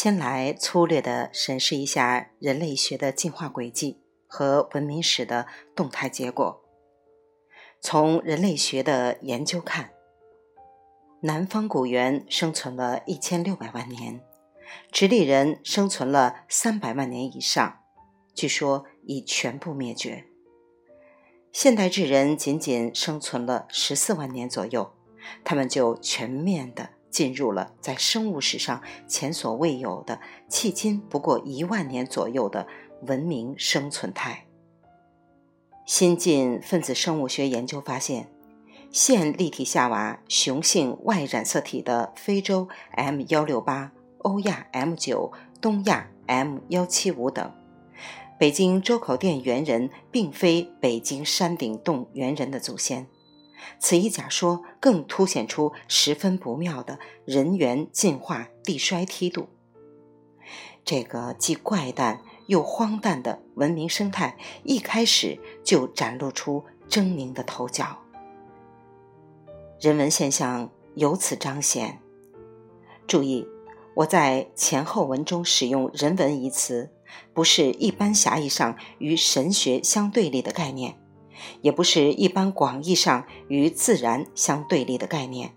先来粗略地审视一下人类学的进化轨迹和文明史的动态结果。从人类学的研究看，南方古猿生存了一千六百万年，直立人生存了三百万年以上，据说已全部灭绝。现代智人仅仅生存了十四万年左右，他们就全面的进入了在生物史上前所未有的迄今不过一万年左右的文明生存态。新近分子生物学研究发现，现立体夏娃雄性外染色体的非洲 M 幺六八、欧亚 M 九、东亚 M 幺七五等，北京周口店猿人并非北京山顶洞猿人的祖先。此一假说更凸显出十分不妙的人猿进化递衰梯度。这个既怪诞。又荒诞的文明生态，一开始就展露出狰狞的头角。人文现象由此彰显。注意，我在前后文中使用“人文”一词，不是一般狭义上与神学相对立的概念，也不是一般广义上与自然相对立的概念，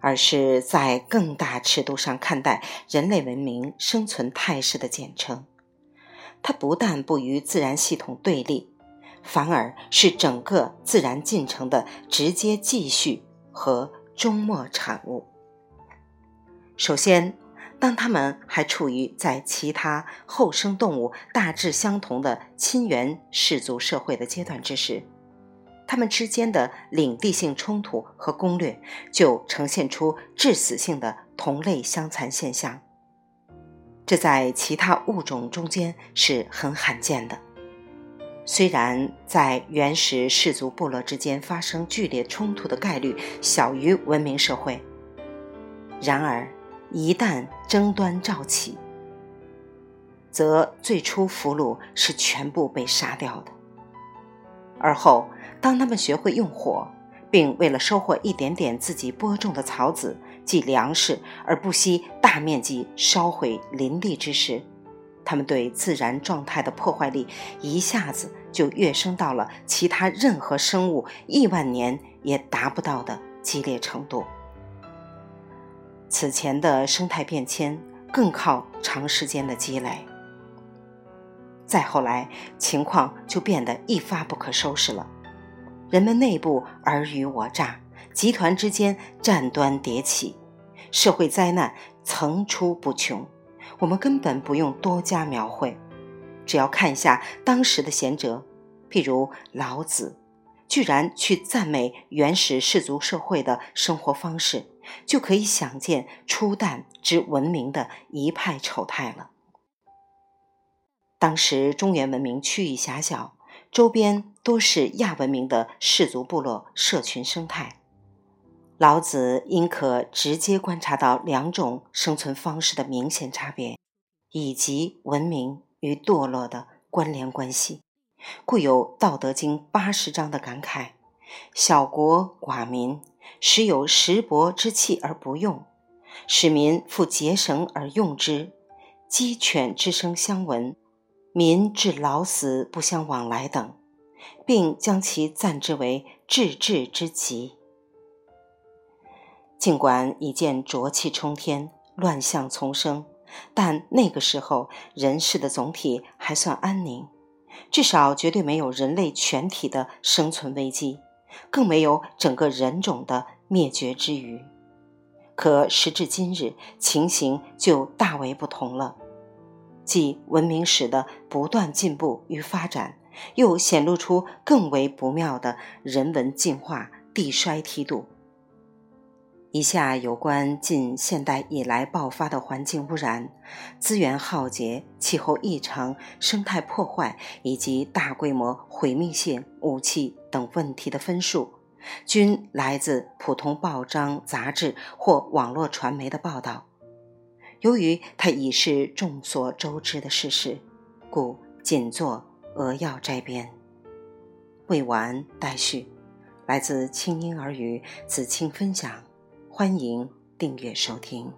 而是在更大尺度上看待人类文明生存态势的简称。它不但不与自然系统对立，反而是整个自然进程的直接继续和终末产物。首先，当它们还处于在其他后生动物大致相同的亲缘氏族社会的阶段之时，它们之间的领地性冲突和攻略就呈现出致死性的同类相残现象。这在其他物种中间是很罕见的。虽然在原始氏族部落之间发生剧烈冲突的概率小于文明社会，然而一旦争端骤起，则最初俘虏是全部被杀掉的。而后，当他们学会用火，并为了收获一点点自己播种的草籽，即粮食，而不惜大面积烧毁林地之时，他们对自然状态的破坏力一下子就跃升到了其他任何生物亿万年也达不到的激烈程度。此前的生态变迁更靠长时间的积累，再后来情况就变得一发不可收拾了，人们内部尔虞我诈，集团之间战端迭起。社会灾难层出不穷，我们根本不用多加描绘，只要看一下当时的贤哲，譬如老子，居然去赞美原始氏族社会的生活方式，就可以想见初旦之文明的一派丑态了。当时中原文明区域狭小，周边多是亚文明的氏族部落社群生态。老子应可直接观察到两种生存方式的明显差别，以及文明与堕落的关联关系，故有《道德经》八十章的感慨：“小国寡民，时有石帛之器而不用，使民复结绳而用之。鸡犬之声相闻，民至老死不相往来等，并将其赞之为治治之极。”尽管已见浊气冲天、乱象丛生，但那个时候人世的总体还算安宁，至少绝对没有人类全体的生存危机，更没有整个人种的灭绝之余。可时至今日，情形就大为不同了，即文明史的不断进步与发展，又显露出更为不妙的人文进化地衰梯度。以下有关近现代以来爆发的环境污染、资源耗竭、气候异常、生态破坏以及大规模毁灭性武器等问题的分数，均来自普通报章、杂志或网络传媒的报道。由于它已是众所周知的事实，故仅作扼要摘编。未完待续。来自清音儿语子清分享。欢迎订阅收听。